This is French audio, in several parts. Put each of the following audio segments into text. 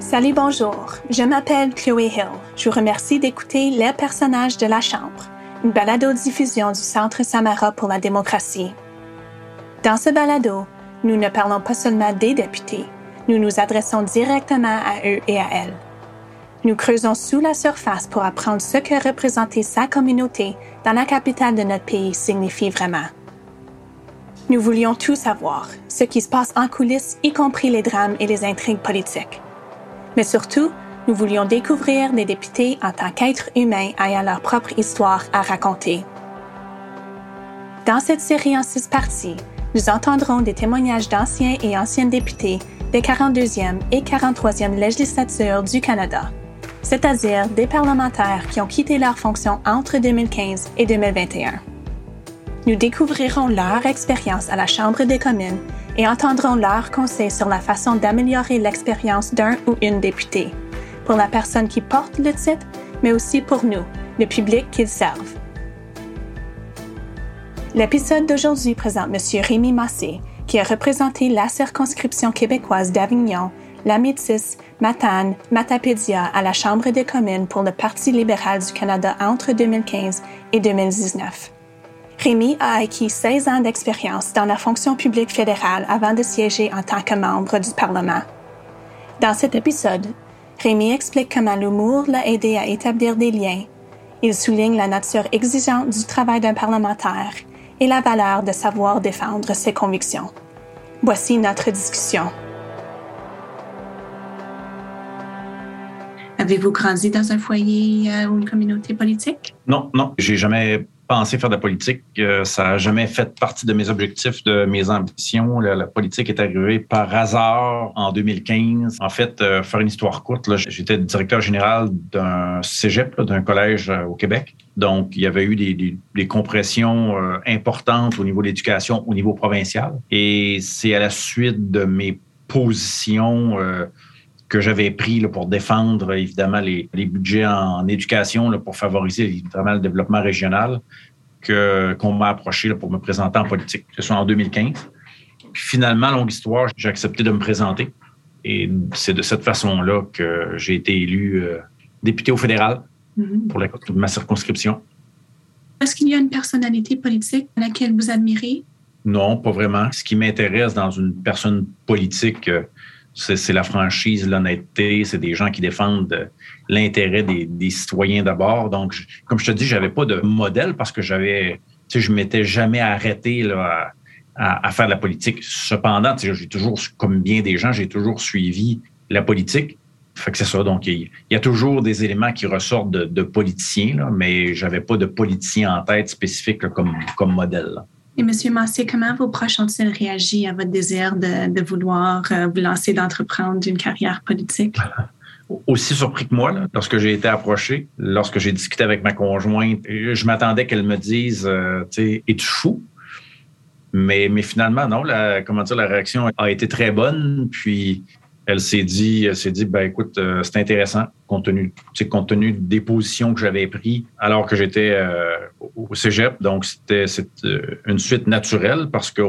Salut, bonjour. Je m'appelle Chloé Hill. Je vous remercie d'écouter Les personnages de la Chambre, une balado-diffusion du Centre Samara pour la démocratie. Dans ce balado, nous ne parlons pas seulement des députés, nous nous adressons directement à eux et à elles. Nous creusons sous la surface pour apprendre ce que représenter sa communauté dans la capitale de notre pays signifie vraiment. Nous voulions tout savoir, ce qui se passe en coulisses, y compris les drames et les intrigues politiques. Mais surtout, nous voulions découvrir des députés en tant qu'êtres humains ayant leur propre histoire à raconter. Dans cette série en six parties, nous entendrons des témoignages d'anciens et anciennes députés des 42e et 43e législatures du Canada, c'est-à-dire des parlementaires qui ont quitté leur fonction entre 2015 et 2021. Nous découvrirons leur expérience à la Chambre des communes et entendrons leurs conseils sur la façon d'améliorer l'expérience d'un ou une députée, pour la personne qui porte le titre, mais aussi pour nous, le public qu'ils servent. L'épisode d'aujourd'hui présente M. Rémi Massé, qui a représenté la circonscription québécoise d'Avignon, la Métis, Matane, Matapédia à la Chambre des communes pour le Parti libéral du Canada entre 2015 et 2019. Rémi a acquis 16 ans d'expérience dans la fonction publique fédérale avant de siéger en tant que membre du Parlement. Dans cet épisode, Rémi explique comment l'humour l'a aidé à établir des liens. Il souligne la nature exigeante du travail d'un parlementaire et la valeur de savoir défendre ses convictions. Voici notre discussion. Avez-vous grandi dans un foyer euh, ou une communauté politique? Non, non, j'ai jamais pensé faire de la politique. Euh, ça n'a jamais fait partie de mes objectifs, de mes ambitions. La, politique est arrivée par hasard en 2015. En fait, euh, faire une histoire courte, j'étais directeur général d'un cégep, d'un collège euh, au Québec. Donc, il y avait eu des, des, compressions importantes au niveau de l'éducation, au niveau provincial. Et c'est à la suite de mes positions que j'avais pris pour défendre évidemment les, budgets en, éducation pour favoriser évidemment le développement régional que qu'on m'a approché pour me présenter en politique. Ce soit en 2015. Puis finalement, longue histoire, j'ai accepté de me présenter. Et c'est de cette façon-là que j'ai été élu euh, député au fédéral mm-hmm. pour la, ma circonscription. Est-ce qu'il y a une personnalité politique à laquelle vous admirez? Non, pas vraiment. Ce qui m'intéresse dans une personne politique, euh, c'est la franchise, l'honnêteté, c'est des gens qui défendent l'intérêt des, citoyens d'abord. Donc, comme je te dis, j'avais pas de modèle parce que j'avais, tu je m'étais jamais arrêté à, faire de la politique. Cependant, j'ai toujours, comme bien des gens, j'ai toujours suivi la politique. Fait que c'est ça. Donc, il, y a toujours des éléments qui ressortent de, politiciens, là, mais j'avais pas de politicien en tête spécifique comme modèle. Et M. Massé, comment vos proches ont-ils réagi à votre désir de, vouloir euh, vous lancer, d'entreprendre une carrière politique? Aussi surpris que moi, lorsque j'ai été approché, lorsque j'ai discuté avec ma conjointe, je m'attendais qu'elle me dise, euh, tu es-tu fou? Mais, finalement, non, la, comment dire, la réaction a été très bonne. Puis elle s'est dit, s'est dit, ben écoute, euh, c'est intéressant compte tenu, compte tenu des positions que j'avais prises alors que j'étais euh, au Cégep. Donc c'était euh, une suite naturelle parce que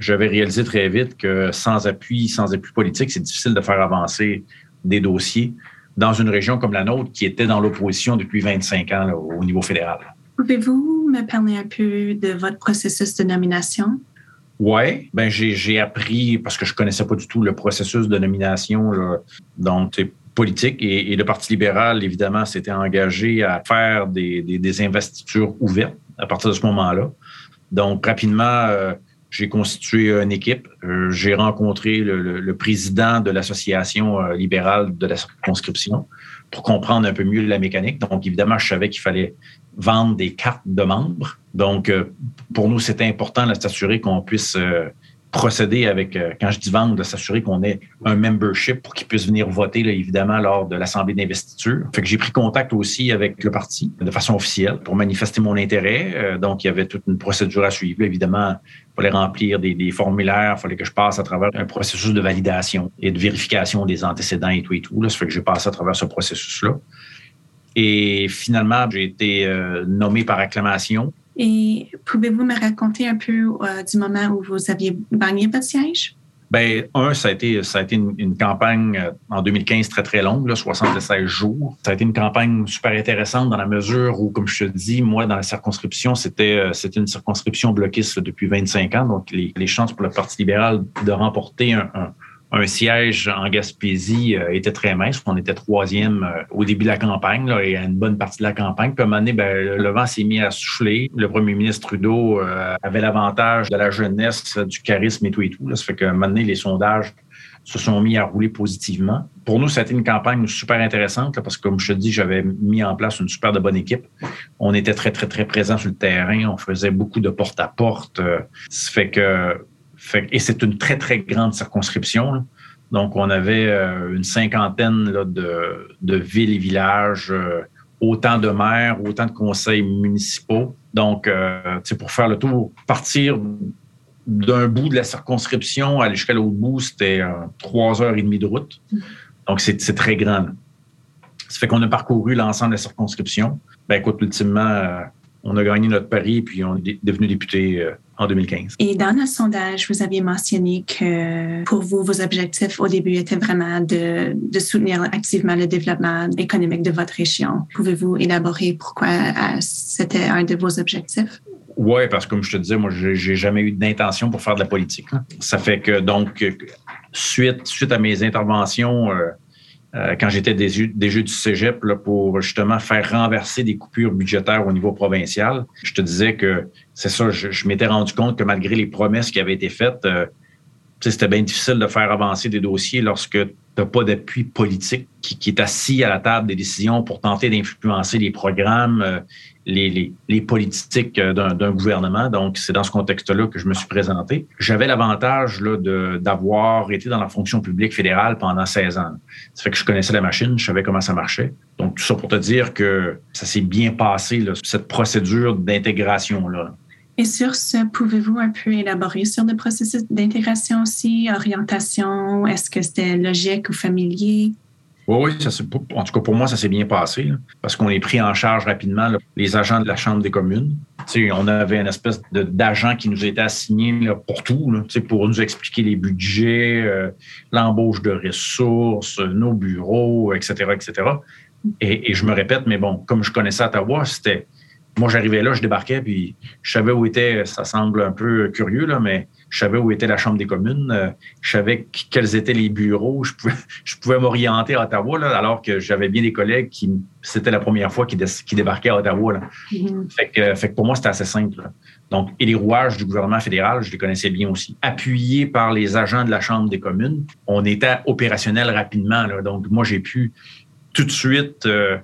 j'avais réalisé très vite que sans appui, sans appui politique, c'est difficile de faire avancer des dossiers dans une région comme la nôtre qui était dans l'opposition depuis 25 ans au niveau fédéral. Pouvez-vous me parler un peu de votre processus de nomination? Oui, ben j'ai appris parce que je connaissais pas du tout le processus de nomination là, donc et, le Parti libéral évidemment s'était engagé à faire des, investitures ouvertes à partir de ce moment-là. Donc rapidement, euh, j'ai constitué une équipe. Euh, j'ai rencontré le, président de l'association euh, libérale de la circonscription pour comprendre un peu mieux la mécanique. Donc évidemment, je savais qu'il fallait vendre des cartes de membres. Donc, pour nous, c'était important de s'assurer qu'on puisse procéder avec, euh, quand je dis vendre, de s'assurer qu'on ait un membership pour qu'ils puissent venir voter, évidemment, lors de l'Assemblée d'investiture. Fait que j'ai pris contact aussi avec le parti de façon officielle pour manifester mon intérêt. donc, il y avait toute une procédure à suivre. Évidemment, il fallait remplir des, formulaires, il fallait que je passe à travers un processus de validation et de vérification des antécédents et tout et tout. Là. Ça fait que j'ai passé à travers ce processus-là. Et finalement, j'ai été euh, nommé par acclamation. Et pouvez-vous me raconter un peu euh, du moment où vous aviez gagné votre siège? Ben, un, ça a été, ça a été une, campagne euh, en 2015 très, très longue, là, 76 jours. Ça a été une campagne super intéressante dans la mesure où, comme je te dis, moi, dans la circonscription, c'était, euh, une circonscription bloquiste depuis 25 ans. Donc, les, les chances pour le Parti libéral de remporter un, un un siège en Gaspésie euh, était très mince. On était troisième euh, au début de la campagne là, et à une bonne partie de la campagne. Puis à un moment donné, ben, le vent s'est mis à souffler. Le premier ministre Trudeau euh, avait l'avantage de la jeunesse, du charisme et tout et tout. Là. Ça fait qu'à un moment donné, les sondages se sont mis à rouler positivement. Pour nous, ça a été une campagne super intéressante parce que, comme je te dis, j'avais mis en place une super de bonne équipe. On était très, très, très présents sur le terrain. On faisait beaucoup de porte-à-porte. -porte. Ça fait que et c'est une très, très grande circonscription. Donc, on avait euh, une cinquantaine de, villes et villages, euh, autant de maires, autant de conseils municipaux. Donc, euh, pour faire le tour, partir d'un bout de la circonscription à l'échelle l'autre bout, c'était trois heures et demie de route. Donc, c'est très grand. Ça fait qu'on a parcouru l'ensemble de la circonscription. Ben, écoute, ultimement, on a gagné notre pari puis on est devenu député en 2015. Et dans le sondage, vous aviez mentionné que pour vous, vos objectifs au début étaient vraiment de, de soutenir activement le développement économique de votre région. Pouvez-vous élaborer pourquoi euh, c'était un de vos objectifs? Oui, parce que comme je te disais, moi, j'ai jamais eu d'intention pour faire de la politique. Ça fait que donc, suite, suite à mes interventions, euh, euh, quand j'étais des, du Cégep là, pour justement faire renverser des coupures budgétaires au niveau provincial. Je te disais que c'est ça, je, m'étais rendu compte que malgré les promesses qui avaient été faites, euh, c'était bien difficile de faire avancer des dossiers lorsque tu n'as pas d'appui politique qui, qui, est assis à la table des décisions pour tenter d'influencer les programmes, euh, les, politiques euh, d'un gouvernement. Donc, c'est dans ce contexte-là que je me suis présenté. J'avais l'avantage d'avoir été dans la fonction publique fédérale pendant 16 ans. Ça fait que je connaissais la machine, je savais comment ça marchait. Donc, tout ça pour te dire que ça s'est bien passé, cette procédure d'intégration-là. Et sur ce, pouvez-vous un peu élaborer sur le processus d'intégration aussi, orientation? Est-ce que c'était logique ou familier? Oui, oui, en tout cas pour moi, ça s'est bien passé parce qu'on est pris en charge rapidement, les agents de la Chambre des communes. on avait une espèce d'agent qui nous était assigné pour tout, pour nous expliquer les budgets, euh, l'embauche de ressources, nos bureaux, etc., etc. Et, et, je me répète, mais bon, comme je connaissais Ottawa, c'était moi, j'arrivais là, je débarquais, puis je savais où était, ça semble un peu curieux, là, mais je savais où était la Chambre des communes, euh, je savais quels étaient les bureaux, je pouvais, je pouvais m'orienter à Ottawa, là, alors que j'avais bien des collègues qui, c'était la première fois qu'ils, débarquaient à Ottawa. Là. Mm-hmm. fait, que, fait, que, pour moi, c'était assez simple. Donc, et les rouages du gouvernement fédéral, je les connaissais bien aussi. Appuyés par les agents de la Chambre des communes, on était opérationnel rapidement. Là. Donc, moi, j'ai pu tout de suite... Euh,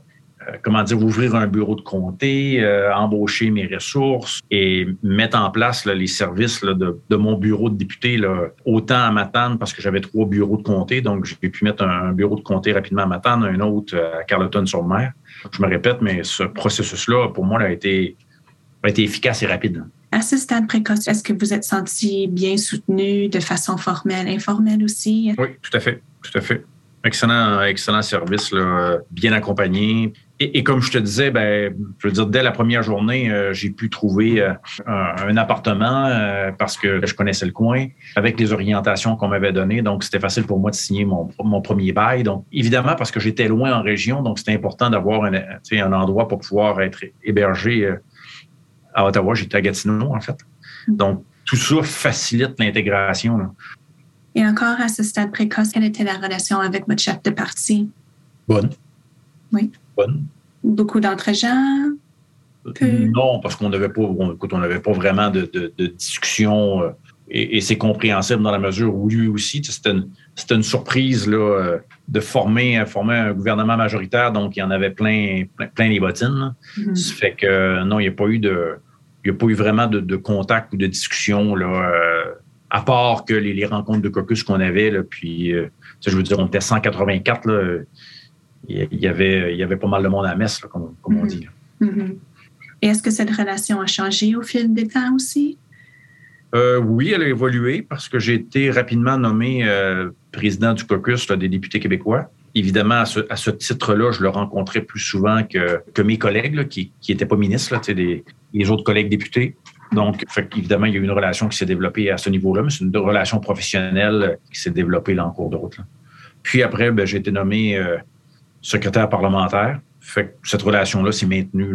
comment dire, ouvrir un bureau de comté, euh, embaucher mes ressources et mettre en place les services de, mon bureau de député, là, autant à Matane, parce que j'avais trois bureaux de comté, donc j'ai pu mettre un, bureau de comté rapidement à Matane, un autre à Carleton-sur-Mer. Je me répète, mais ce processus-là, pour moi, a, été, a été efficace et rapide. À ce stade précoce, est-ce que vous êtes senti bien soutenu de façon formelle, informelle aussi? Oui, tout à fait, tout à fait. Excellent, excellent service, là, bien accompagné. Et, comme je te disais, ben, je veux dire, dès la première journée, euh, j'ai pu trouver euh, un, appartement euh, parce que je connaissais le coin avec les orientations qu'on m'avait données. Donc, c'était facile pour moi de signer mon, mon, premier bail. Donc, évidemment, parce que j'étais loin en région, donc c'était important d'avoir un, un endroit pour pouvoir être hébergé à Ottawa. J'étais à Gatineau, en fait. Donc, tout ça facilite l'intégration. Et encore à ce stade précoce, quelle était la relation avec votre chef de parti? Bonne. Oui. Beaucoup d'entre-gens? Non, parce qu'on n'avait pas, on n'avait pas vraiment de, discussion euh, et, c'est compréhensible dans la mesure où lui aussi, c'était une, surprise là, euh, de former, former un gouvernement majoritaire, donc il y en avait plein, plein, les bottines. Mm-hmm. Ça fait que non, il n'y a pas eu de, il y a pas eu vraiment de, contact ou de discussion là, euh, à part que les, rencontres de caucus qu'on avait, là, puis je veux dire, on était 184 là, il y avait, il y avait pas mal de monde à la messe, comme, on mm-hmm. dit. Mm-hmm. Et est-ce que cette relation a changé au fil des temps aussi? Euh, oui, elle a évolué parce que j'ai été rapidement nommé euh, président du caucus des députés québécois. Évidemment, à ce, titre-là, je le rencontrais plus souvent que, que mes collègues qui n'étaient pas ministres, des, les autres collègues députés. Donc, évidemment, il y a eu une relation qui s'est développée à ce niveau-là, mais c'est une relation professionnelle qui s'est développée là, en cours de route. Puis après, ben, j'ai été nommé euh, secrétaire parlementaire. Fait cette relation-là s'est maintenue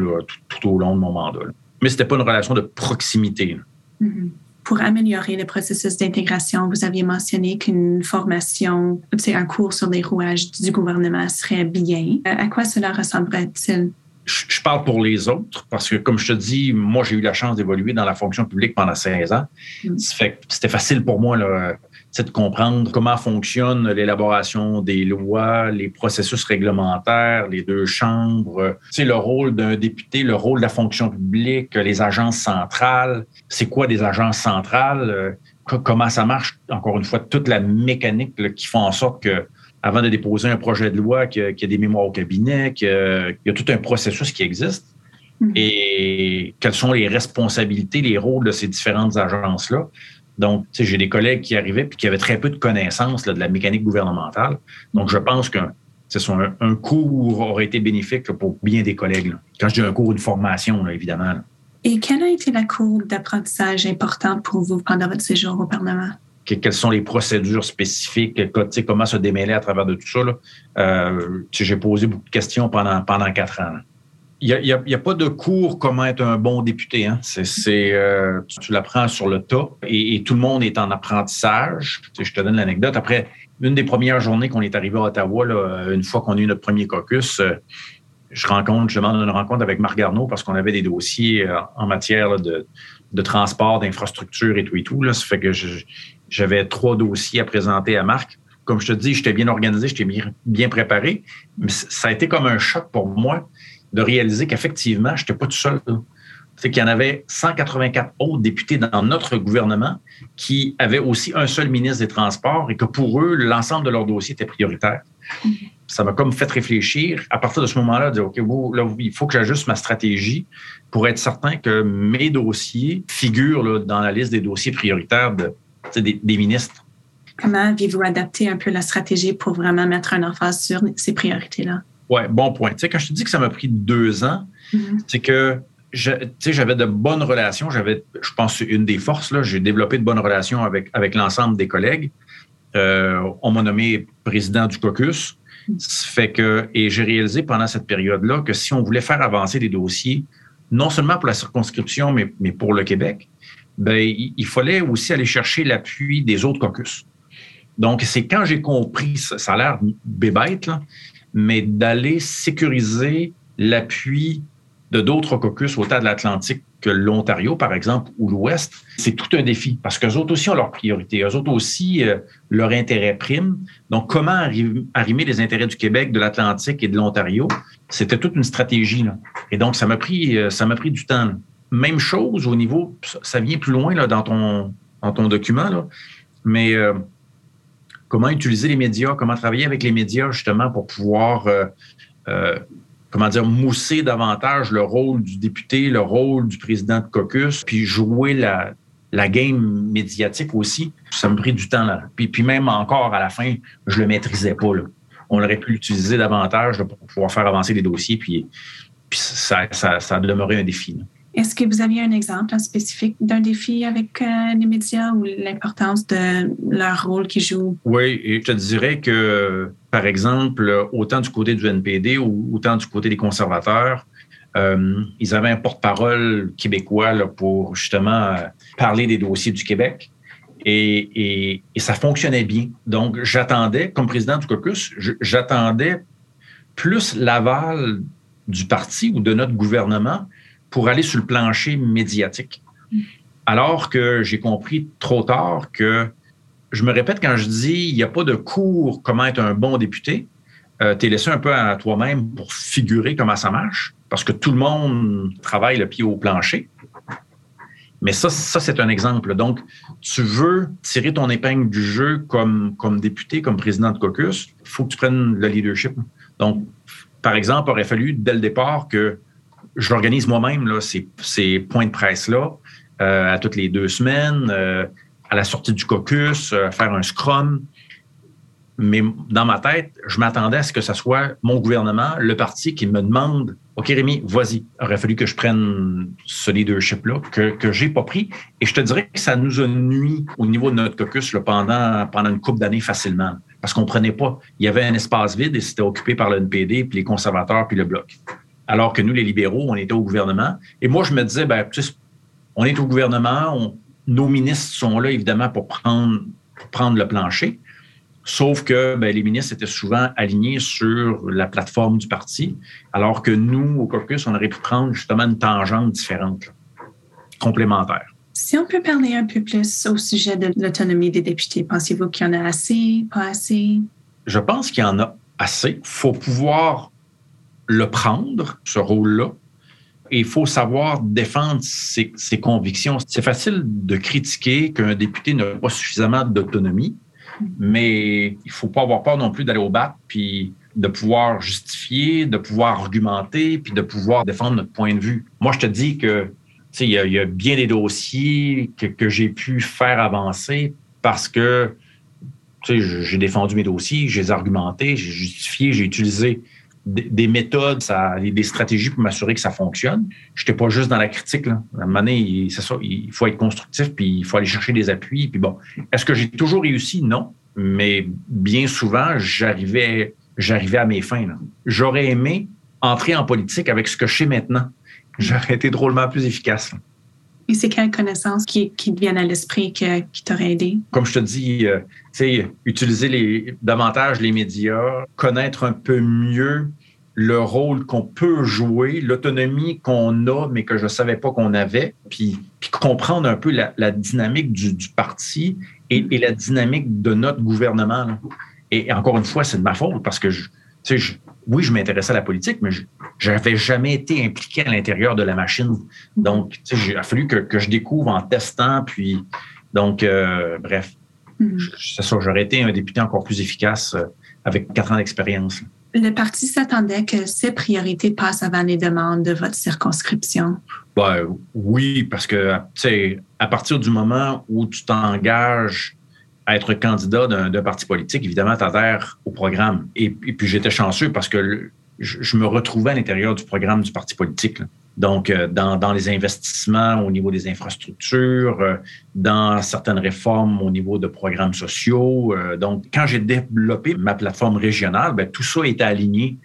tout, au long de mon mandat. Mais ce n'était pas une relation de proximité. Mm-hmm. Pour améliorer le processus d'intégration, vous aviez mentionné qu'une formation, un cours sur les rouages du gouvernement serait bien. Euh, à quoi cela ressemblerait-il? je parle pour les autres parce que, comme je te dis, moi, j'ai eu la chance d'évoluer dans la fonction publique pendant 16 ans. Mm. c'était facile pour moi là, de comprendre comment fonctionne l'élaboration des lois, les processus réglementaires, les deux chambres, c'est le rôle d'un député, le rôle de la fonction publique, les agences centrales. C'est quoi des agences centrales? Euh, comment ça marche? Encore une fois, toute la mécanique qui font en sorte que avant de déposer un projet de loi, qu'il y, a des mémoires au cabinet, qu'il y, a tout un processus qui existe. Mm-hmm. Et quelles sont les responsabilités, les rôles de ces différentes agences-là? Donc, j'ai des collègues qui arrivaient puis qui avaient très peu de connaissances de la mécanique gouvernementale. Donc, je pense qu'un un, un, cours aurait été bénéfique pour bien des collègues. Quand je dis un cours, une formation, évidemment. Et quel a été la cours d'apprentissage importante pour vous pendant votre séjour au Parlement? quelles sont les procédures spécifiques, comment se démêler à travers de tout ça. Euh, j'ai posé beaucoup de questions pendant, pendant quatre ans. Il n'y a, pas de cours comment être un bon député. Hein. C'est, euh, tu, l'apprends sur le tas et, tout le monde est en apprentissage. je te donne l'anecdote. Après, une des premières journées qu'on est arrivé à Ottawa, une fois qu'on a eu notre premier caucus, euh, je rencontre, je demande une rencontre avec Marc Garneau parce qu'on avait des dossiers en matière de, de transport, d'infrastructure et tout et tout. Là. Ça fait que j'avais trois dossiers à présenter à Marc. Comme je te dis, j'étais bien organisé, j'étais bien, préparé. Mais ça a été comme un choc pour moi de réaliser qu'effectivement, je n'étais pas tout seul. C'est qu'il y en avait 184 autres députés dans notre gouvernement qui avaient aussi un seul ministre des Transports et que pour eux, l'ensemble de leurs dossiers était prioritaire. Mm-hmm. Ça m'a comme fait réfléchir. À partir de ce moment-là, dire, OK, là, il faut que j'ajuste ma stratégie pour être certain que mes dossiers figurent dans la liste des dossiers prioritaires de, des, ministres. Comment avez-vous adapté un peu la stratégie pour vraiment mettre un emphase sur ces priorités-là? Oui, bon point. Tu sais, quand je te dis que ça m'a pris deux ans, mm-hmm. c'est que j'avais de bonnes relations. J'avais, je pense, une des forces. Là, j'ai développé de bonnes relations avec, avec l'ensemble des collègues. Euh, on m'a nommé président du caucus. Ça fait que, et j'ai réalisé pendant cette période-là que si on voulait faire avancer des dossiers, non seulement pour la circonscription, mais, mais pour le Québec, ben, il, fallait aussi aller chercher l'appui des autres caucus. Donc, c'est quand j'ai compris, ça, ça a l'air bébête, là, mais d'aller sécuriser l'appui de d'autres caucus au tas de l'Atlantique que l'Ontario, par exemple, ou l'Ouest, c'est tout un défi parce qu'eux autres aussi ont leurs priorités. Eux autres aussi, euh, leur intérêt. Donc, comment arrimer les intérêts du Québec, de l'Atlantique et de l'Ontario? C'était toute une stratégie. Là. Et donc, ça m'a pris, euh, ça m'a pris du temps. Même chose au niveau, ça vient plus loin là, dans, ton, dans ton document, là, mais euh, comment utiliser les médias, comment travailler avec les médias justement pour pouvoir comment dire, mousser davantage le rôle du député, le rôle du président de caucus, puis jouer la, game médiatique aussi. Ça me pris du temps là. Puis, puis même encore à la fin, je le maîtrisais pas. Là. On aurait pu l'utiliser davantage pour pouvoir faire avancer les dossiers, puis, puis ça, ça, ça demeurait un défi. Là. Est-ce que vous aviez un exemple spécifique d'un défi avec euh, les médias ou l'importance de leur rôle qu'ils jouent? Oui, et je te dirais que, par exemple, autant du côté du NPD ou autant du côté des conservateurs, euh, ils avaient un porte-parole québécois pour justement euh, parler des dossiers du Québec. Et ça fonctionnait bien. Donc, j'attendais, comme président du caucus, j'attendais plus l'aval du parti ou de notre gouvernement pour aller sur le plancher médiatique. Alors que j'ai compris trop tard que, je me répète quand je dis, il n'y a pas de cours comment être un bon député. Euh, tu es laissé un peu à toi-même pour figurer comment ça marche, parce que tout le monde travaille le pied au plancher. Mais ça, c'est un exemple. Donc, tu veux tirer ton épingle du jeu comme, comme député, comme président de caucus, il faut que tu prennes le leadership. Donc, par exemple, aurait fallu dès le départ que je l'organise moi-même, ces, points de presse-là, euh, à toutes les deux semaines, euh, à la sortie du caucus, euh, faire un scrum. mais dans ma tête, je m'attendais à ce que ce soit mon gouvernement, le parti, qui me demande OK, Rémi, vas-y. Il aurait fallu que je prenne ce leadership-là, que, que j'ai pas pris. Et je te dirais que ça nous a nuit au niveau de notre caucus pendant, une couple d'années facilement. Parce qu'on prenait pas. Il y avait un espace vide et c'était occupé par le NPD, puis les conservateurs, puis le Bloc. Alors que nous, les libéraux, on était au gouvernement. Et moi, je me disais, ben, on est au gouvernement, nos ministres sont là, évidemment, pour prendre, pour prendre le plancher. Sauf que ben, les ministres étaient souvent alignés sur la plateforme du parti, alors que nous, au caucus, on aurait pu prendre justement une tangente différente, complémentaire. Si on peut parler un peu plus au sujet de l'autonomie des députés, pensez-vous qu'il y en a assez, pas assez? Je pense qu'il y en a assez. Il faut pouvoir le prendre, ce rôle-là, et il faut savoir défendre ses, convictions. C'est facile de critiquer qu'un député n'a pas suffisamment d'autonomie mais il faut pas avoir peur non plus d'aller au bat, puis de pouvoir justifier, de pouvoir argumenter, puis de pouvoir défendre notre point de vue. Moi, je te dis que il y, y, a bien des dossiers que, que j'ai pu faire avancer parce que j'ai défendu mes dossiers, j'ai argumenté, j'ai justifié, j'ai utilisé des, méthodes, ça, des stratégies pour m'assurer que ça fonctionne. Je n'étais pas juste dans la critique. Là. À un moment donné, c'est ça, il faut être constructif, puis il faut aller chercher des appuis. Puis bon, est-ce que j'ai toujours réussi? Non. Mais bien souvent, j'arrivais, j'arrivais à mes fins. J'aurais aimé entrer en politique avec ce que je sais maintenant. J'aurais été drôlement plus efficace. C'est quelles connaissances qui, qui viennent à l'esprit qui t'auraient aidé? Comme je te dis, euh, utiliser les, davantage les médias, connaître un peu mieux le rôle qu'on peut jouer, l'autonomie qu'on a, mais que je ne savais pas qu'on avait, puis, comprendre un peu la, dynamique du, parti et, la dynamique de notre gouvernement. Et, encore une fois, c'est de ma faute parce que je, je, oui, je m'intéressais à la politique, mais je n'avais jamais été impliqué à l'intérieur de la machine. Donc, il a fallu que, je découvre en testant, puis donc, euh, bref, c'est ça, j'aurais été un député encore plus efficace euh, avec quatre ans d'expérience. Le parti s'attendait que ses priorités passent avant les demandes de votre circonscription. Ben, oui, parce que, à partir du moment où tu t'engages être candidat d'un parti politique, évidemment, tu adhères au programme. Et, puis, j'étais chanceux parce que je, me retrouvais à l'intérieur du programme du parti politique. Donc, euh, dans, les investissements au niveau des infrastructures, euh, dans certaines réformes au niveau de programmes sociaux. Euh, donc, quand j'ai développé ma plateforme régionale, ben, tout ça était aligné,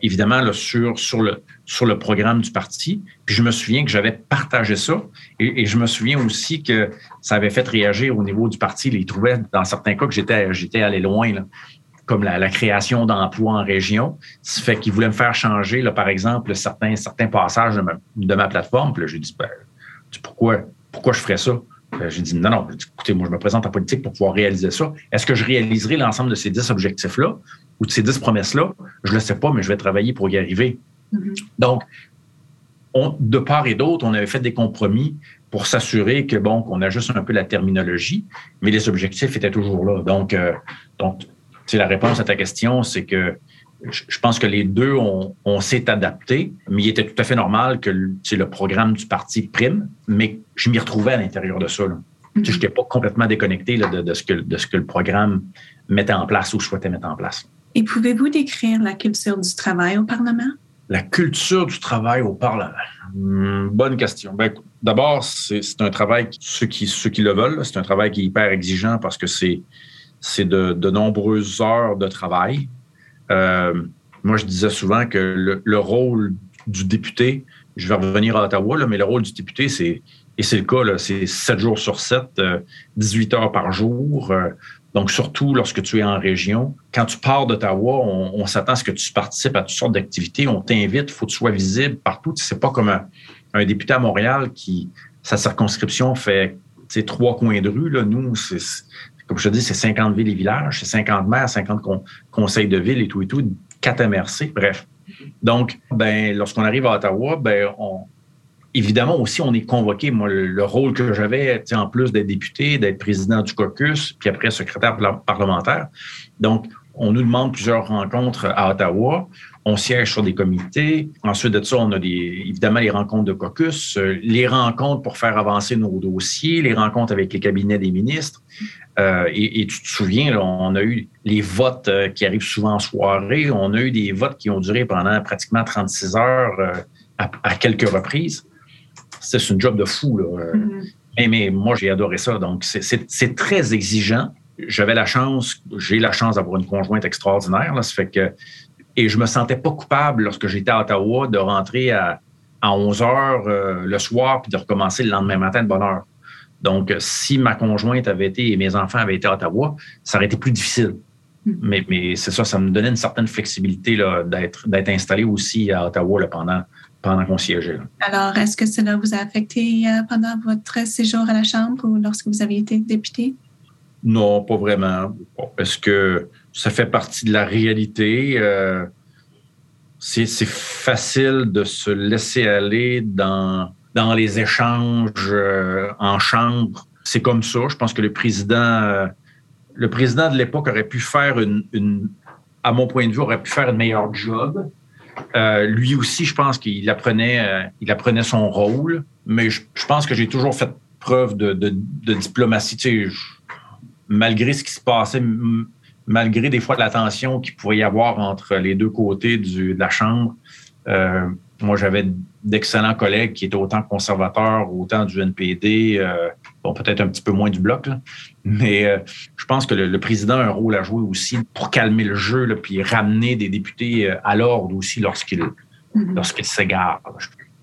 évidemment, sur, sur, le, sur le programme du parti. Puis je me souviens que j'avais partagé ça et, je me souviens aussi que ça avait fait réagir au niveau du parti. Ils trouvaient dans certains cas que j'étais, allé loin, là, comme la, création d'emplois en région. Ça fait qu'ils voulaient me faire changer, là, par exemple, certains, certains passages de ma, de ma plateforme. Puis là, j'ai dit, ben, pourquoi, pourquoi je ferais ça? J'ai dit, non, non, écoutez, moi, je me présente en politique pour pouvoir réaliser ça. Est-ce que je réaliserai l'ensemble de ces dix objectifs-là ou de ces dix promesses-là? Je ne le sais pas, mais je vais travailler pour y arriver. Mm-hmm. Donc, de part et d'autre, on avait fait des compromis pour s'assurer que bon qu'on ajuste un peu la terminologie, mais les objectifs étaient toujours là. Donc, euh, donc, la réponse à ta question, c'est que je pense que les deux, on, s'est adapté, mais il était tout à fait normal que le programme du parti prime, mais je m'y retrouvais à l'intérieur de ça. Je n'étais pas complètement déconnecté de, ce que, de ce que le programme mettait en place ou souhaitait mettre en place. Et pouvez-vous décrire la culture du travail au Parlement? La culture du travail au Parlement? Hmm, bonne question. Ben, D'abord, c'est un travail, ceux qui, ceux qui le veulent, c'est un travail qui est hyper exigeant parce que c'est de, de, nombreuses heures de travail. Euh, moi, je disais souvent que le, rôle du député, je vais revenir à Ottawa, mais le rôle du député, c'est, et c'est le cas, c'est 7 jours sur 7, 18 euh, heures par jour. Euh, donc, surtout lorsque tu es en région, quand tu pars d'Ottawa, on, s'attend à ce que tu participes à toutes sortes d'activités. On t'invite, il faut que tu sois visible partout. C'est pas comme un, député à Montréal qui, sa circonscription fait trois coins de rue. Là. Nous, c'est, comme je te dis, c'est 50 villes et villages, c'est 50 maires, 50 conseils de ville et tout et tout, 4 MRC, bref. Donc, ben, lorsqu'on arrive à Ottawa, ben, on, évidemment aussi, on est convoqué. Moi, le, rôle que j'avais, en plus d'être député, d'être président du caucus, puis après secrétaire parlementaire. Donc, on nous demande plusieurs rencontres à Ottawa on siège sur des comités. Ensuite de ça, on a évidemment les rencontres de caucus, euh, les rencontres pour faire avancer nos dossiers, les rencontres avec les cabinets des ministres. Euh, et, tu te souviens, on a eu les votes euh, qui arrivent souvent en soirée. On a eu des votes qui ont duré pendant pratiquement 36 heures à, quelques reprises. C'est une job de fou. Là. Mm-hmm. mais, moi, j'ai adoré ça. Donc, c'est très exigeant. J'avais la chance, j'ai la chance d'avoir une conjointe extraordinaire. Là. Ça fait que et je me sentais pas coupable lorsque j'étais à Ottawa de rentrer à, à 11 heures euh, le soir puis de recommencer le lendemain matin de bonne heure. Donc, si ma conjointe avait été et mes enfants avaient été à Ottawa, ça aurait été plus difficile. Hmm. Mais, mais c'est ça, ça me donnait une certaine flexibilité d'être, d'être installé aussi à Ottawa là, pendant, pendant qu'on siégeait. Alors, est-ce que cela vous a affecté euh, pendant votre séjour à la Chambre ou lorsque vous avez été député? Non, pas vraiment. Parce que ça fait partie de la réalité? Euh, c'est facile de se laisser aller dans, dans les échanges euh, en chambre. C'est comme ça. Je pense que le président, euh, le président de l'époque aurait pu faire une, à mon point de vue, aurait pu faire une meilleure job. Lui aussi, je pense qu'il apprenait, apprenait son rôle, mais je, pense que j'ai toujours fait preuve de, de, de diplomatie. Malgré ce qui se passait, malgré des fois la tension qu'il pouvait y avoir entre les deux côtés de la Chambre, euh, moi, j'avais d'excellents collègues qui étaient autant conservateurs, autant du NPD, euh, bon, peut-être un petit peu moins du bloc, mais euh, je pense que le, président a un rôle à jouer aussi pour calmer le jeu, là, puis ramener des députés à l'ordre aussi lorsqu'ils mm-hmm. lorsqu'ils s'égarent.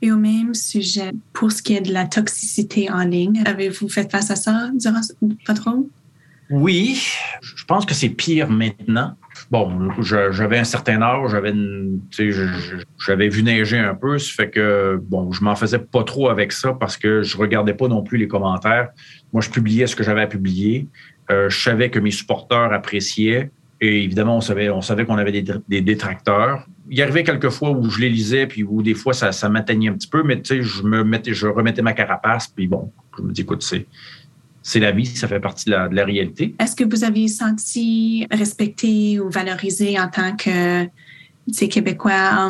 Et au même sujet, pour ce qui est de la toxicité en ligne, avez-vous fait face à ça durant votre rôle? Oui, je pense que c'est pire maintenant. Bon, j'avais un certain âge, j'avais, j'avais vu neiger un peu, ça fait que bon, je m'en faisais pas trop avec ça parce que je regardais pas non plus les commentaires. Moi, je publiais ce que j'avais à publier. Euh, je savais que mes supporters appréciaient. Et évidemment, on savait, on savait qu'on avait des, détracteurs. Il y arrivait quelques fois où je les lisais, puis où des fois ça, ça m'atteignait un petit peu, mais tu sais, je me mettais, je remettais ma carapace, puis bon, je me dis, écoute, c'est, c'est la vie, ça fait partie de la, réalité. Est-ce que vous avez senti respecté ou valorisé en tant que Québécois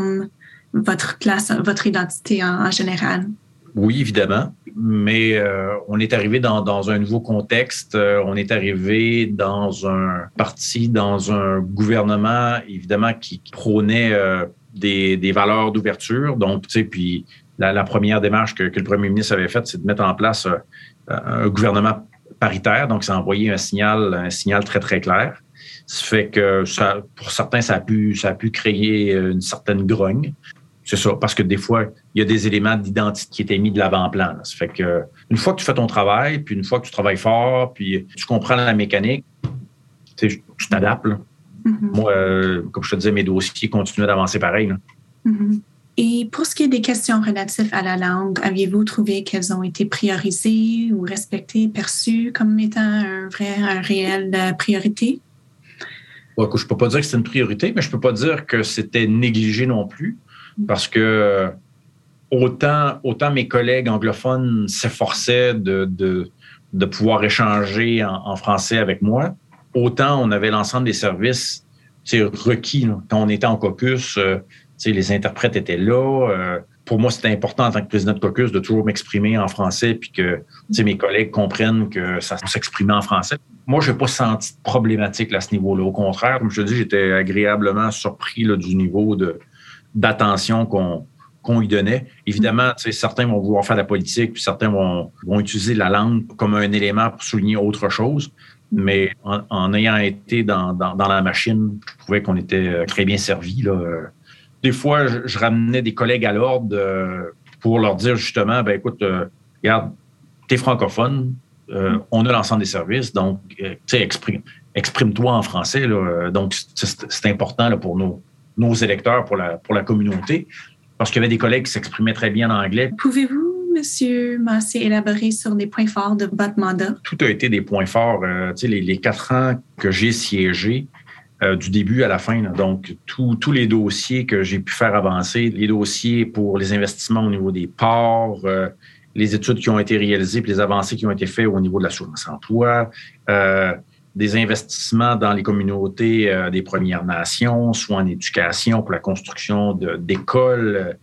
votre place, votre identité en, général? Oui, évidemment, mais euh, on est arrivé dans, un nouveau contexte. Euh, on est arrivé dans un parti, dans un gouvernement, évidemment, qui prônait euh, des, valeurs d'ouverture. Donc, tu sais, puis la, première démarche que, que, le premier ministre avait faite, c'est de mettre en place un gouvernement paritaire, donc ça a envoyé un signal, un signal très, très clair. Ça fait que ça, pour certains, ça a, pu, ça a pu créer une certaine grogne. C'est ça, parce que des fois, il y a des éléments d'identité qui étaient mis de l'avant-plan. Ça fait que une fois que tu fais ton travail, puis une fois que tu travailles fort, puis tu comprends la mécanique, tu t'adaptes. Mm-hmm. Moi, euh, comme je te disais, mes dossiers continuent d'avancer pareil. Mm-hmm. Et pour ce qui est des questions relatives à la langue, aviez-vous trouvé qu'elles ont été priorisées ou respectées, perçues comme étant un vrai, un réel euh, priorité? je ne peux pas dire que c'est une priorité, mais je ne peux pas dire que c'était négligé non plus, parce que autant, autant mes collègues anglophones s'efforçaient de, de, pouvoir échanger en, français avec moi, autant on avait l'ensemble des services requis. Quand on était en caucus, euh, les interprètes étaient là. Euh, pour moi, c'était important en tant que président de caucus de toujours m'exprimer en français puis que mes collègues comprennent que ça s'exprimait en français. Moi, je n'ai pas senti de problématique à ce niveau-là. Au contraire, comme je te dis, j'étais agréablement surpris du niveau d'attention qu'on qu'on y donnait. Évidemment, certains vont vouloir faire de la politique, puis certains vont, vont utiliser la langue comme un élément pour souligner autre chose. Mais en, ayant été dans, dans, la machine, je trouvais qu'on était euh, très bien servi. Là des fois, je, ramenais des collègues à l'ordre euh, pour leur dire justement, ben écoute, euh, regarde, t'es francophone, euh, on a l'ensemble des services, donc tu sais, exprime, exprime-toi en français. donc, c'est important pour nos, nos électeurs, pour la, pour la communauté, parce qu'il y avait des collègues qui s'exprimaient très bien en anglais. Pouvez-vous, Monsieur Massé, élaborer sur des points forts de votre mandat? Tout a été des points forts. tu sais, les, les, quatre ans que j'ai siégé, euh, du début à la fin. Donc, tous les dossiers que j'ai pu faire avancer, les dossiers pour les investissements au niveau des ports, euh, les études qui ont été réalisées, puis les avancées qui ont été faites au niveau de l'assurance emploi, euh, des investissements dans les communautés euh, des Premières Nations, soit en éducation pour la construction d'écoles.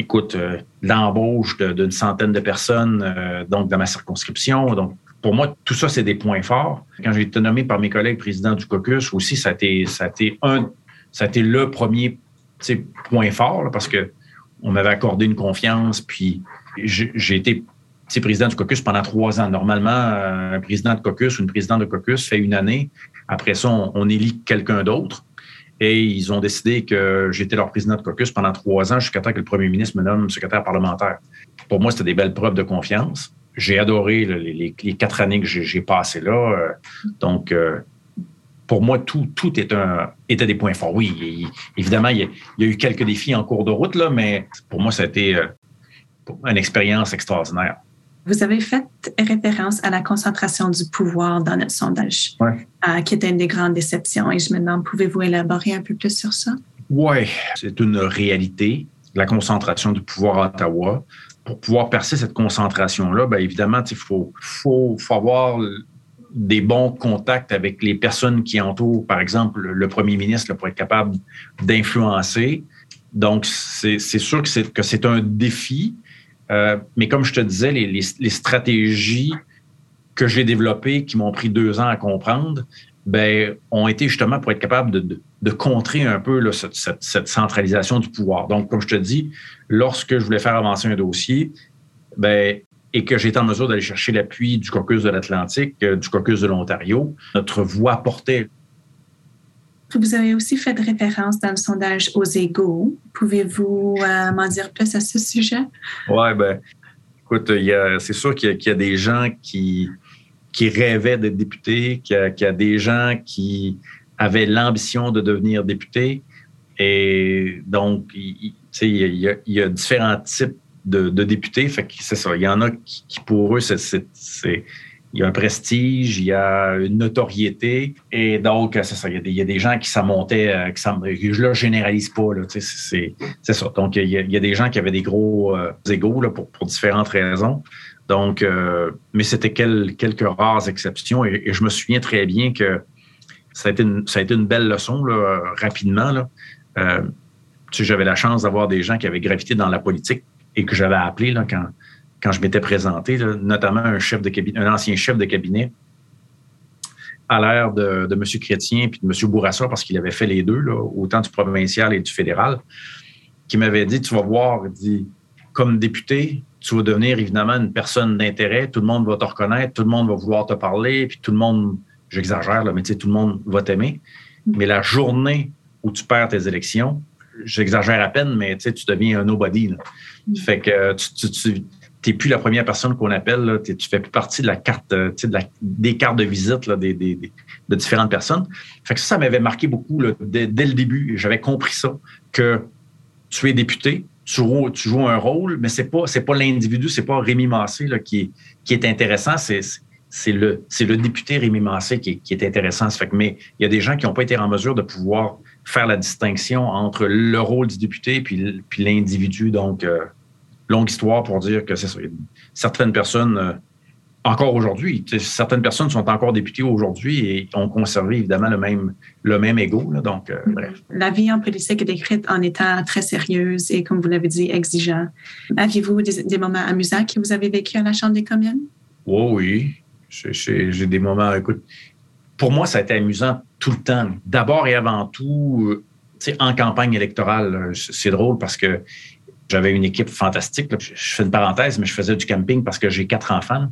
Écoute, l'embauche d'une centaine de personnes donc dans ma circonscription. Donc, pour moi, tout ça, c'est des points forts. Quand j'ai été nommé par mes collègues président du caucus aussi, ça a été, ça un, ça le premier point fort parce que on m'avait accordé une confiance, puis j'ai été président du caucus pendant trois ans. Normalement, euh, un président de caucus ou une présidente de caucus fait une année. Après ça, on, élit quelqu'un d'autre. Et ils ont décidé que j'étais leur président de caucus pendant trois ans jusqu'à temps que le premier ministre me nomme secrétaire parlementaire. Pour moi, c'était des belles preuves de confiance. J'ai adoré les, quatre années que j'ai passées là. Euh, donc, euh, pour moi, tout, tout est un, était des points forts. Oui, évidemment, il y, a, eu quelques défis en cours de route, là, mais pour moi, ça a été une expérience extraordinaire. Vous avez fait référence à la concentration du pouvoir dans notre sondage, euh, qui était une des grandes déceptions. Et je me demande, pouvez-vous élaborer un peu plus sur ça? Oui, c'est une réalité, la concentration du pouvoir à Ottawa. Pour pouvoir percer cette concentration-là, bien évidemment, il faut, faut, faut avoir des bons contacts avec les personnes qui entourent, par exemple, le premier ministre, pour être capable d'influencer. Donc, c'est sûr que c'est un défi, euh, mais comme je te disais, les, stratégies que j'ai développées, qui m'ont pris deux ans à comprendre, ben, ont été justement pour être capable de, contrer un peu cette, centralisation du pouvoir. Donc, comme je te dis, lorsque je voulais faire avancer un dossier, ben, et que j'étais en mesure d'aller chercher l'appui du caucus de l'Atlantique, euh, du caucus de l'Ontario, notre voix portait vous avez aussi fait référence dans le sondage aux égaux. Pouvez-vous euh, m'en dire plus à ce sujet? Oui, ben, écoute, c'est sûr qu'il y, a des gens qui, qui rêvaient d'être députés, qu'il y, a des gens qui avaient l'ambition de devenir députés. Et donc, il, il, y a, différents types de, députés. Fait c'est ça. Il y en a qui, pour eux, c'est il y a un prestige, il y a une notoriété. Et donc, c'est ça, il y, a des, gens qui ça montait, euh, qui je ne généralise pas, c'est ça. Donc, il y, a, des gens qui avaient des gros euh, égaux là, pour, différentes raisons. Donc, euh, mais c'était quelques rares exceptions. Et, je me souviens très bien que ça a été une, ça a été une belle leçon là, rapidement. Là. j'avais la chance d'avoir des gens qui avaient gravité dans la politique et que j'avais appelé là, quand, quand je m'étais présenté, notamment un chef de cabinet, un ancien chef de cabinet à l'ère de, de, M. Chrétien puis de M. Bourassa, parce qu'il avait fait les deux, là, autant du provincial et du fédéral, qui m'avait dit, tu vas voir, dit, comme député, tu vas devenir évidemment une personne d'intérêt, tout le monde va te reconnaître, tout le monde va vouloir te parler, puis tout le monde, j'exagère, mais tu sais, tout le monde va t'aimer. Mais la journée où tu perds tes élections, j'exagère à peine, mais tu sais, tu deviens un nobody. Fait que tu, tu, tu n'es plus la première personne qu'on appelle, tu fais plus partie de la carte, euh, des cartes de visite de différentes personnes. Fait que ça, ça m'avait marqué beaucoup dès, le début. J'avais compris ça, que tu es député, tu joues, un rôle, mais c'est pas pas l'individu, c'est pas Rémi Massé qui, est intéressant, c'est le le député Rémi Massé qui, est intéressant. fait que, mais il y a des gens qui n'ont pas été en mesure de pouvoir faire la distinction entre le rôle du député puis, puis l'individu. Donc, euh, longue histoire pour dire que Certaines personnes, euh, encore aujourd'hui, certaines personnes sont encore députées aujourd'hui et ont conservé évidemment le même, le même ego. donc, euh, bref. La vie en politique est décrite en étant très sérieuse et, comme vous l'avez dit, exigeant. Aviez-vous des, moments amusants que vous avez vécu à la Chambre des communes? Oh, oui, j'ai des moments, écoute, pour moi, ça a été amusant tout le temps. D'abord et avant tout, euh, en campagne électorale, c'est drôle parce que j'avais une équipe fantastique. Je fais une parenthèse, mais je faisais du camping parce que j'ai quatre enfants.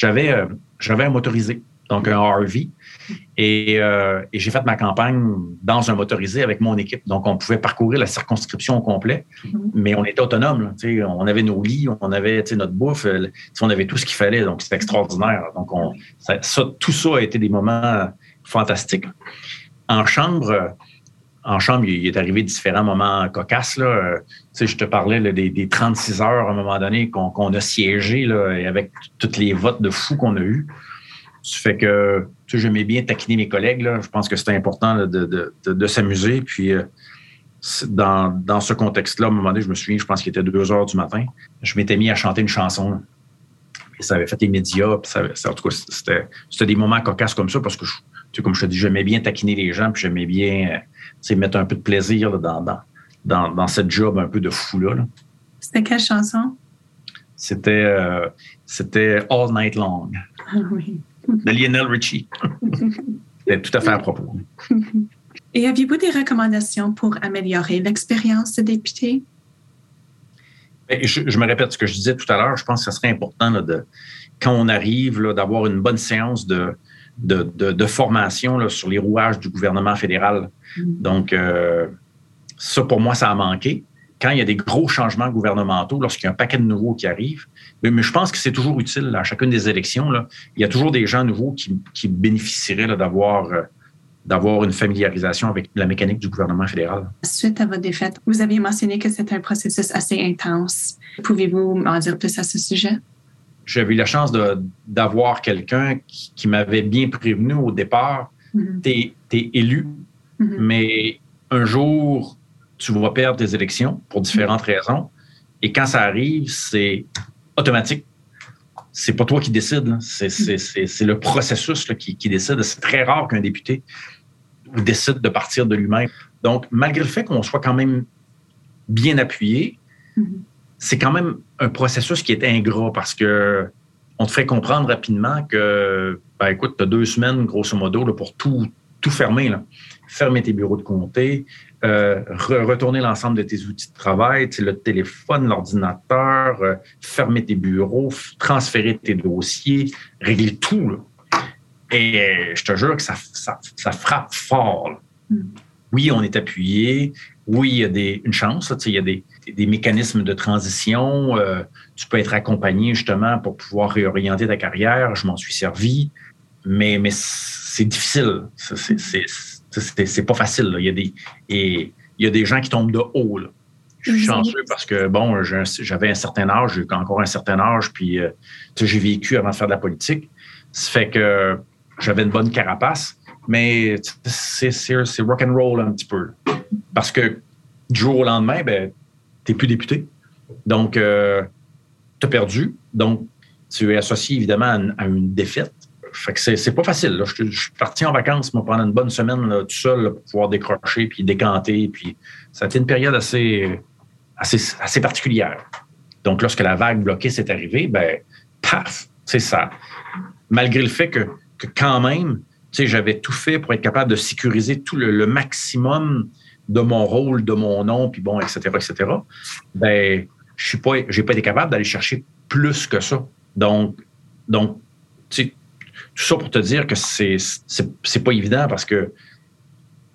J'avais, euh, j'avais un motorisé, donc un RV. Euh, et, j'ai fait ma campagne dans un motorisé avec mon équipe. Donc, on pouvait parcourir la circonscription au complet, mm-hmm. mais on était autonome. on avait nos lits, on avait notre bouffe, euh, on avait tout ce qu'il fallait. Donc, c'était extraordinaire. Donc, on, tout ça a été des moments fantastiques. En chambre, en chambre, il est arrivé différents moments cocasses. Euh, je te parlais des, 36 heures à un moment donné qu'on a siégé là, avec tous les votes de fous qu'on a eus. Ça fait que j'aimais bien taquiner mes collègues. Je pense que c'était important de, s'amuser. Puis euh, dans, ce contexte-là, à un moment donné, je me souviens, je pense qu'il était 2 heures du matin, je m'étais mis à chanter une chanson. Ça avait fait les médias. Puis ça, en tout cas, c'était des moments cocasses comme ça parce que, tu comme je te dis, j'aimais bien taquiner les gens, puis j'aimais bien euh, mettre un peu de plaisir dans, dans, dans, cette job un peu de fou-là. C'était quelle chanson? C'était euh, c'était All Night Long ah de Lionel Richie. C'était tout à fait à propos. Et aviez-vous des recommandations pour améliorer l'expérience de député? Ben, je, me répète ce que je disais tout à l'heure. Je pense que ce serait important de, quand on arrive, d'avoir une bonne séance de, de, formation sur les rouages du gouvernement fédéral. Mm. Donc, euh, ça, pour moi, ça a manqué. Quand il y a des gros changements gouvernementaux, lorsqu'il y a un paquet de nouveaux qui arrivent, mais, je pense que c'est toujours utile à chacune des élections. Il y a toujours des gens nouveaux qui, qui bénéficieraient d'avoir euh, d'avoir une familiarisation avec la mécanique du gouvernement fédéral. Suite à votre défaite, vous aviez mentionné que c'était un processus assez intense. Pouvez-vous m'en dire plus à ce sujet? J'avais eu la chance d'avoir quelqu'un qui, m'avait bien prévenu au départ. Mm-hmm. Tu es, élu, mm-hmm. mais un jour, tu vas perdre tes élections pour différentes mm-hmm. raisons. Et quand ça arrive, c'est automatique. C'est pas toi qui décide. C'est le processus qui, qui, décide. C'est très rare qu'un député décide de partir de lui-même. Donc, malgré le fait qu'on soit quand même bien appuyé, mm-hmm. c'est quand même un processus qui est ingrat parce que on te fait comprendre rapidement que, ben, écoute, tu as deux semaines, grosso modo, pour tout, tout fermer. Là. Fermer tes bureaux de comté, euh, retourner l'ensemble de tes outils de travail, le téléphone, l'ordinateur, euh, fermer tes bureaux, transférer tes dossiers, régler tout. Et euh, je te jure que ça, ça, frappe fort. Hmm. Oui, on est appuyé. Oui, il y a des, une chance. il y a des, des mécanismes de transition. tu peux être accompagné justement pour pouvoir réorienter ta carrière. Je m'en suis servi. Mais, mais c'est difficile. C'est c'est pas facile. Il, y a des, et il y a des gens qui tombent de haut. Je suis chanceux parce que, bon, j'avais un certain âge, j'ai encore un certain âge, puis euh, j'ai vécu avant de faire de la politique. Ça fait que j'avais une bonne carapace, mais c'est rock and roll un petit peu. Parce que du jour au lendemain, ben, tu n'es plus député. Donc, euh, tu as perdu. Donc, tu es associé évidemment à une défaite. Fait que c'est pas facile. Je, suis parti en vacances pendant une bonne semaine tout seul pour pouvoir décrocher puis décanter. Puis ça a été une période assez, assez, assez particulière. Donc, lorsque la vague bloquée s'est arrivée, ben, paf, c'est ça. Malgré le fait que, que quand même, j'avais tout fait pour être capable de sécuriser tout le, maximum de mon rôle, de mon nom, puis bon, etc., etc., ben, je suis pas, pas été capable d'aller chercher plus que ça. Donc, donc, tu sais, tout ça pour te dire que c'est c'est pas évident parce que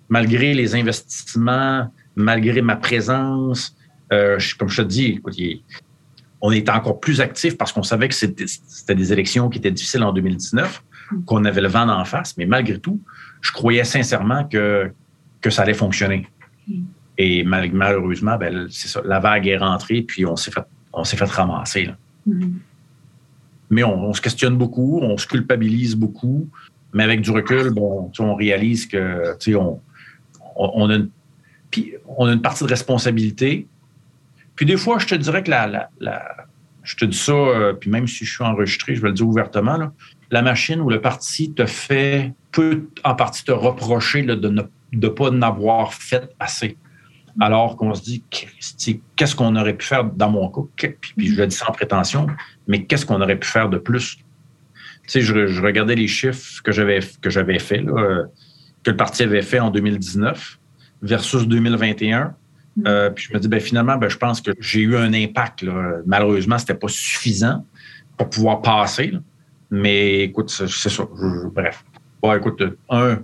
malgré les investissements, malgré ma présence, euh, comme je te dis, on était encore plus actifs parce qu'on savait que c'était des élections qui étaient difficiles en 2019, qu'on avait le vent en face, mais malgré tout, je croyais sincèrement que, que ça allait fonctionner. Et malheureusement, ben, la vague est rentrée, puis on s'est fait, fait ramasser. Là. Mm-hmm mais on, se questionne beaucoup, on se culpabilise beaucoup, mais avec du recul, bon, on réalise que on, on, a une, puis on a une partie de responsabilité. Puis des fois, je te dirais que la, je te dis ça, euh, puis même si je suis enregistré, je vais le dire ouvertement, là, la machine ou le parti te fait, peut en partie te reprocher de ne pas n'avoir fait assez alors qu'on se dit, qu'est-ce qu'on aurait pu faire dans mon cas? Puis, je le dis sans prétention, mais qu'est-ce qu'on aurait pu faire de plus? Tu sais, je, regardais les chiffres que j'avais que fait, que le parti avait fait en 2019 versus 2021. Mm. Euh, puis je me dis, ben, finalement, ben, je pense que j'ai eu un impact. Malheureusement, c'était pas suffisant pour pouvoir passer. Mais écoute, c'est ça. bref. Bon, écoute, un,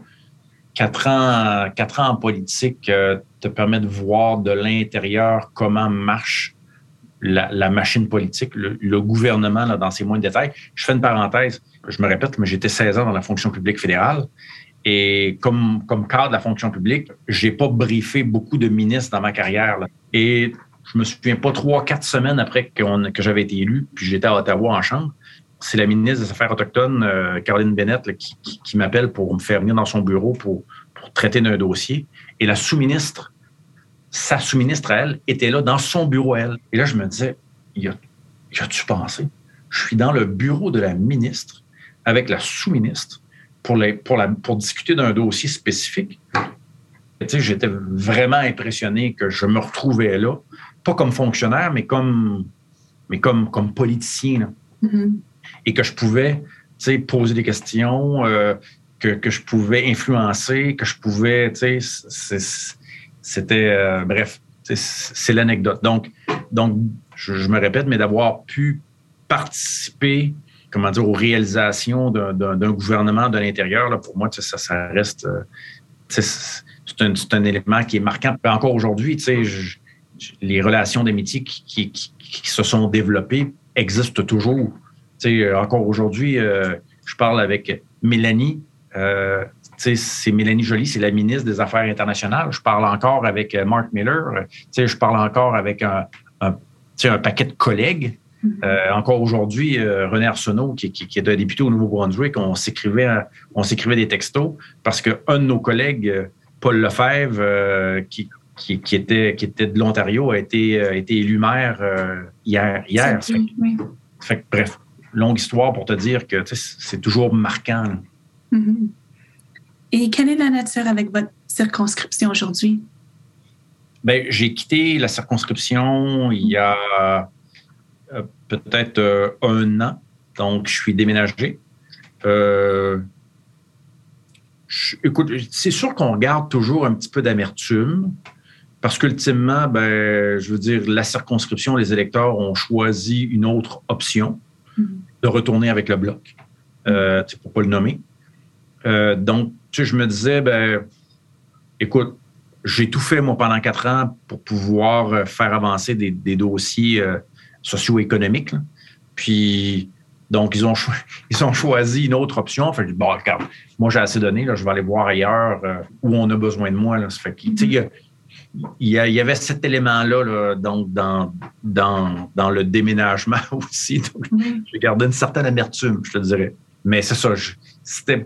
quatre ans, en politique euh, te permet de voir de l'intérieur comment marche la, machine politique, le, gouvernement dans ses moindres détails. Je fais une parenthèse, je me répète, mais j'étais 16 ans dans la fonction publique fédérale. Et comme, comme cadre de la fonction publique, j'ai pas briefé beaucoup de ministres dans ma carrière. Et je me souviens pas trois, quatre semaines après que j'avais été élu, puis j'étais à Ottawa en chambre. C'est la ministre des Affaires autochtones, euh, Caroline Bennett, qui, m'appelle pour me faire venir dans son bureau pour, traiter d'un dossier. Et la sous-ministre sa sous-ministre à elle était là dans son bureau à elle. Et là, je me disais, y a-tu pensé? je suis dans le bureau de la ministre avec la sous-ministre pour, discuter d'un dossier spécifique. J'étais vraiment impressionné que je me retrouvais là, pas comme fonctionnaire, mais comme politicien. Mm-hmm. Et que je pouvais poser des questions, euh, que, que, je pouvais influencer, que je pouvais, c'était, euh, bref, c'est l'anecdote. Donc, donc je, me répète, mais d'avoir pu participer, comment dire, aux réalisations d'un gouvernement de l'intérieur, pour moi, ça, reste, euh, c'est un, un, élément qui est marquant. Encore aujourd'hui, les relations d'amitié qui, qui, qui, se sont développées existent toujours. Encore aujourd'hui, euh, je parle avec Mélanie, euh, c'est Mélanie Joly, c'est la ministre des Affaires internationales. Je parle encore avec euh, Mark Miller. Je parle encore avec un, un, un paquet de collègues. Mm-hmm. Euh, encore aujourd'hui, euh, René Arsenault, qui, qui, qui, est un député au Nouveau-Brunswick, on s'écrivait, on s'écrivait des textos parce qu'un de nos collègues, Paul Lefebvre, qui, qui, qui, était, qui était de l'Ontario, a été, été élu maire hier. hier. Fait, bref, longue histoire pour te dire que c'est toujours marquant. Mm-hmm. Et quelle est la nature avec votre circonscription aujourd'hui? Bien, j'ai quitté la circonscription il y a euh, peut-être euh, un an. Donc, je suis déménagé. Euh, écoute, c'est sûr qu'on garde toujours un petit peu d'amertume parce qu'ultimement, ben, je veux dire, la circonscription, les électeurs ont choisi une autre option mm-hmm. de retourner avec le bloc, euh, pour ne pas le nommer. donc, tu sais, je me disais, ben, écoute, j'ai tout fait, moi, pendant quatre ans pour pouvoir euh, faire avancer des, dossiers euh, socio-économiques. Puis, donc, ils ont, ils ont choisi une autre option. Fait que, bon, moi, j'ai assez donné, là, je vais aller voir ailleurs euh, où on a besoin de moi. Là. fait que, il, y avait cet élément-là donc dans, dans, dans le déménagement aussi. Donc, j'ai gardé une certaine amertume, je te dirais. Mais c'est ça, je,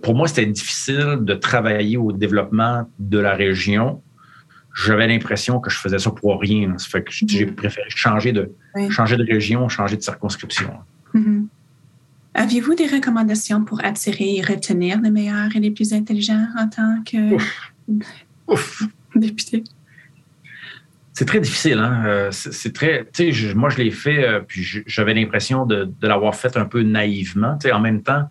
pour moi, c'était difficile de travailler au développement de la région. J'avais l'impression que je faisais ça pour rien. Ça fait que j'ai mm-hmm. préféré changer de, changer de région, changer de circonscription. Mm-hmm. Aviez-vous des recommandations pour attirer et retenir les meilleurs et les plus intelligents en tant que député? C'est très difficile. Hein? Euh, c'est très. Moi, je l'ai fait, euh, puis j'avais l'impression de, l'avoir fait un peu naïvement. En même temps,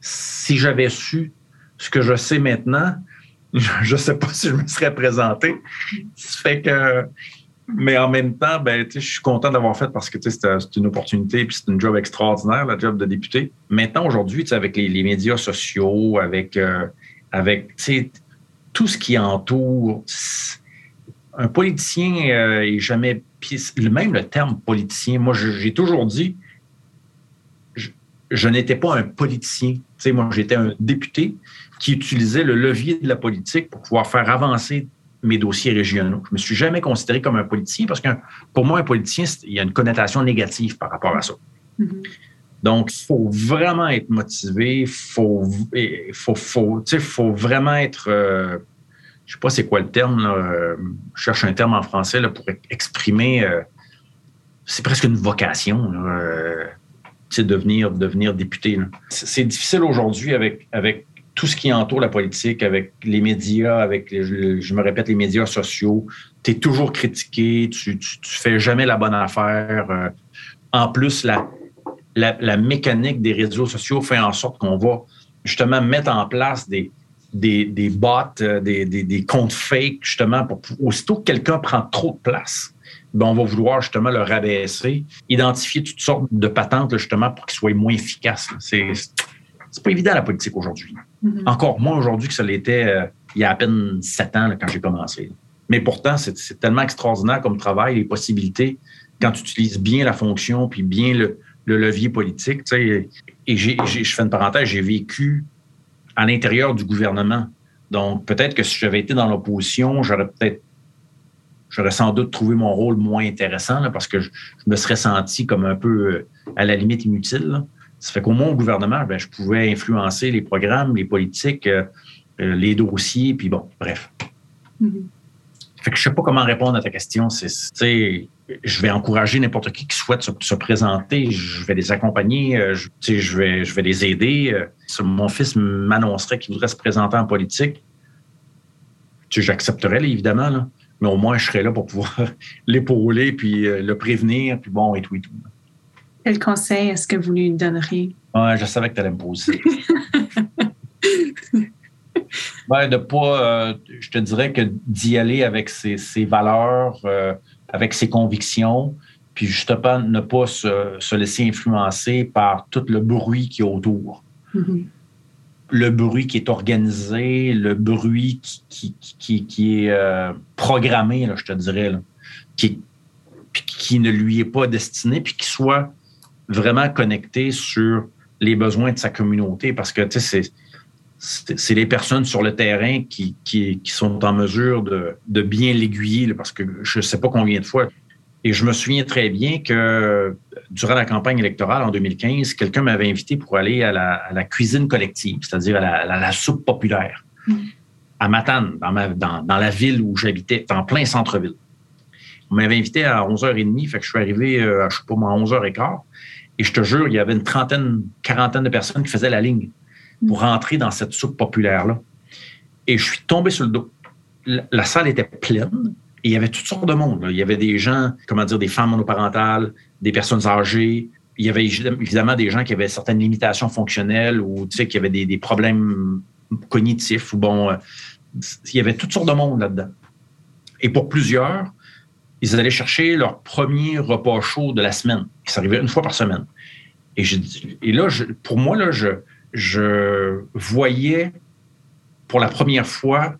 si j'avais su ce que je sais maintenant, je ne sais pas si je me serais présenté. Fait que, mais en même temps, ben, je suis content d'avoir fait parce que c'est une opportunité et c'est une job extraordinaire, la job de député. Maintenant, aujourd'hui, avec les, médias sociaux, avec, euh, avec tout ce qui entoure, un politicien euh, est jamais. Même le terme politicien, moi, j'ai toujours dit, je n'étais pas un politicien. Tu sais, moi, j'étais un député qui utilisait le levier de la politique pour pouvoir faire avancer mes dossiers régionaux. Je me suis jamais considéré comme un politicien parce que pour moi, un politicien, il y a une connotation négative par rapport à ça. Mm-hmm. Donc, il faut vraiment être motivé, il faut, faut, faut, faut vraiment être, euh, je sais pas c'est quoi le terme, là, je cherche un terme en français là, pour exprimer, euh, c'est presque une vocation. Euh, devenir, devenir député. C'est difficile aujourd'hui avec, avec tout ce qui entoure la politique, avec les médias, avec, je me répète, les médias sociaux. Tu es toujours critiqué, tu, ne fais jamais la bonne affaire. Euh, en plus, la, la, mécanique des réseaux sociaux fait en sorte qu'on va justement mettre en place des, des, des bots, euh, des, des, des comptes fake, justement, pour aussitôt que quelqu'un prend trop de place ben, on va vouloir justement le rabaisser, identifier toutes sortes de patentes justement pour qu'il soit moins efficace. C'est c'est pas évident la politique aujourd'hui. Mm-hmm. Encore moins aujourd'hui que ça l'était euh, il y a à peine sept ans quand j'ai commencé. Mais pourtant, c'est tellement extraordinaire comme travail, les possibilités, quand tu utilises bien la fonction puis bien le, levier politique. et j'ai, je fais une parenthèse, j'ai vécu à l'intérieur du gouvernement. Donc, peut-être que si j'avais été dans l'opposition, j'aurais peut-être j'aurais sans doute trouvé mon rôle moins intéressant parce que je, me serais senti comme un peu euh, à la limite inutile. Ça fait qu'au moins au gouvernement, ben, je pouvais influencer les programmes, les politiques, euh, euh, les dossiers, puis bon, bref. Mm-hmm. Fait que je sais pas comment répondre à ta question. C'est, je vais encourager n'importe qui qui souhaite se, présenter. Je vais les accompagner. Euh, je, je, vais, je vais les aider. Si mon fils m'annoncerait qu'il voudrait se présenter en politique, j'accepterais, évidemment. Là. Mais au moins, je serais là pour pouvoir l'épauler, puis le prévenir, puis bon, et tout et tout. Quel conseil est-ce que vous lui donneriez? Ouais, je savais que tu allais me poser. ben, de pas, euh, je te dirais que d'y aller avec ses, valeurs, euh, avec ses convictions, puis justement ne pas se, laisser influencer par tout le bruit qui est autour. Mm-hmm. Le bruit qui est organisé, le bruit qui, qui, qui, est euh, programmé, là, je te dirais, qui, qui ne lui est pas destiné, puis qui soit vraiment connecté sur les besoins de sa communauté parce que c'est c'est les personnes sur le terrain qui, qui, sont en mesure de, de bien l'aiguiller parce que je ne sais pas combien de fois. Et je me souviens très bien que durant la campagne électorale en 2015, quelqu'un m'avait invité pour aller à la, à la cuisine collective, c'est-à-dire à la, la, soupe populaire, mm. à Matane, dans, ma, dans, dans la ville où j'habitais, en plein centre-ville. On m'avait invité à 11h30, fait que je suis arrivé, euh, à, je sais pas moi, à 11h15. Et je te jure, il y avait une trentaine, quarantaine de personnes qui faisaient la ligne pour rentrer dans cette soupe populaire-là. Et je suis tombé sur le dos. La, salle était pleine et il y avait toutes sortes de monde. Il y avait des gens, comment dire, des femmes monoparentales, des personnes âgées. Il y avait évidemment des gens qui avaient certaines limitations fonctionnelles ou tu sais, qui avaient des, problèmes cognitifs ou bon, euh, il y avait toutes sortes de monde là-dedans. Et pour plusieurs, ils allaient chercher leur premier repas chaud de la semaine. Ça arrivait une fois par semaine. Et, je, et là, pour moi, là, je, je voyais pour la première fois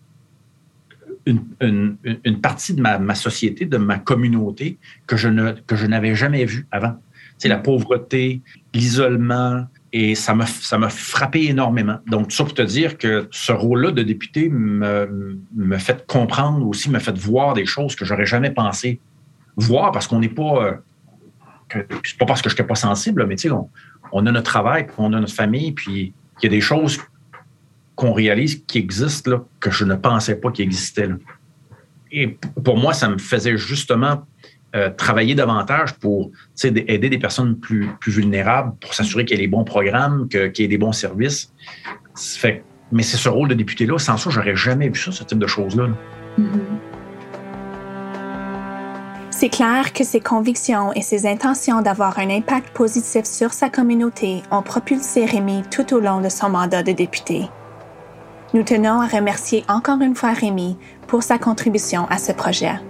une, une, partie de ma, ma, société, de ma communauté que je, ne, que je n'avais jamais vue avant. C'est la pauvreté, l'isolement, et ça m'a, ça m'a frappé énormément. Donc, ça pour te dire que ce rôle-là de député me, me fait comprendre aussi, me fait voir des choses que j'aurais jamais pensé voir parce qu'on n'est pas. Euh, c'est pas parce que je n'étais pas sensible, mais tu sais, on, on, a notre travail, puis on a notre famille, puis il y a des choses qu'on réalise qui existent que je ne pensais pas qu'ils existaient. Et pour moi, ça me faisait justement euh, travailler davantage pour aider des personnes plus, vulnérables, pour s'assurer qu'il y ait des bons programmes, qu'il y ait des bons services. Mais c'est ce rôle de député-là. Sans ça, j'aurais jamais vu ça, ce type de choses-là. Mm-hmm. C'est clair que ses convictions et ses intentions d'avoir un impact positif sur sa communauté ont propulsé Rémi tout au long de son mandat de député. Nous tenons à remercier encore une fois Rémi pour sa contribution à ce projet.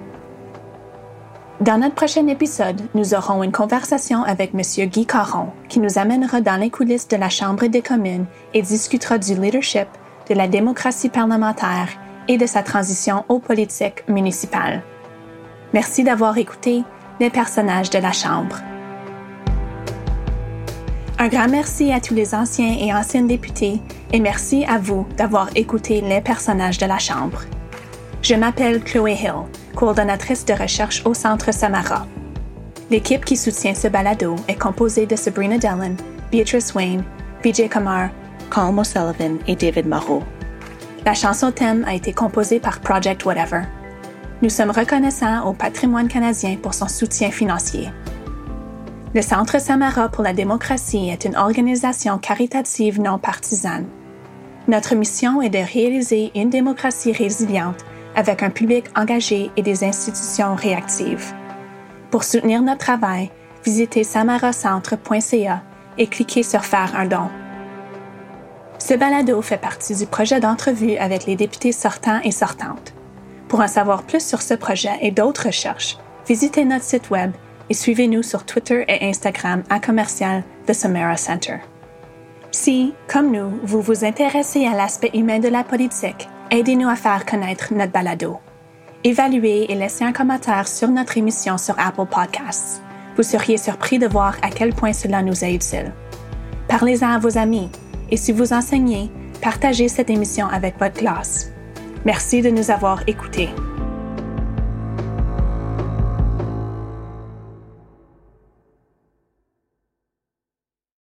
Dans notre prochain épisode, nous aurons une conversation avec M. Guy Caron, qui nous amènera dans les coulisses de la Chambre des communes et discutera du leadership, de la démocratie parlementaire et de sa transition aux politiques municipales. Merci d'avoir écouté les personnages de la Chambre. Un grand merci à tous les anciens et anciennes députés et merci à vous d'avoir écouté les personnages de la Chambre. Je m'appelle Chloé Hill coordonnatrice de recherche au Centre Samara. L'équipe qui soutient ce balado est composée de Sabrina Dellen, Beatrice Wayne, Vijay Kamar, Colm O'Sullivan et David Moreau. La chanson thème a été composée par Project Whatever. Nous sommes reconnaissants au patrimoine canadien pour son soutien financier. Le Centre Samara pour la démocratie est une organisation caritative non partisane. Notre mission est de réaliser une démocratie résiliente avec un public engagé et des institutions réactives. Pour soutenir notre travail, visitez samaracentre.ca et cliquez sur Faire un don. Ce balado fait partie du projet d'entrevue avec les députés sortants et sortantes. Pour en savoir plus sur ce projet et d'autres recherches, visitez notre site web et suivez-nous sur Twitter et Instagram à commercial The Samara Center. Si, comme nous, vous vous intéressez à l'aspect humain de la politique, aidez-nous à faire connaître notre balado. Évaluez et laissez un commentaire sur notre émission sur Apple Podcasts. Vous seriez surpris de voir à quel point cela nous est utile. Parlez-en à vos amis et si vous enseignez, partagez cette émission avec votre classe. Merci de nous avoir écoutés.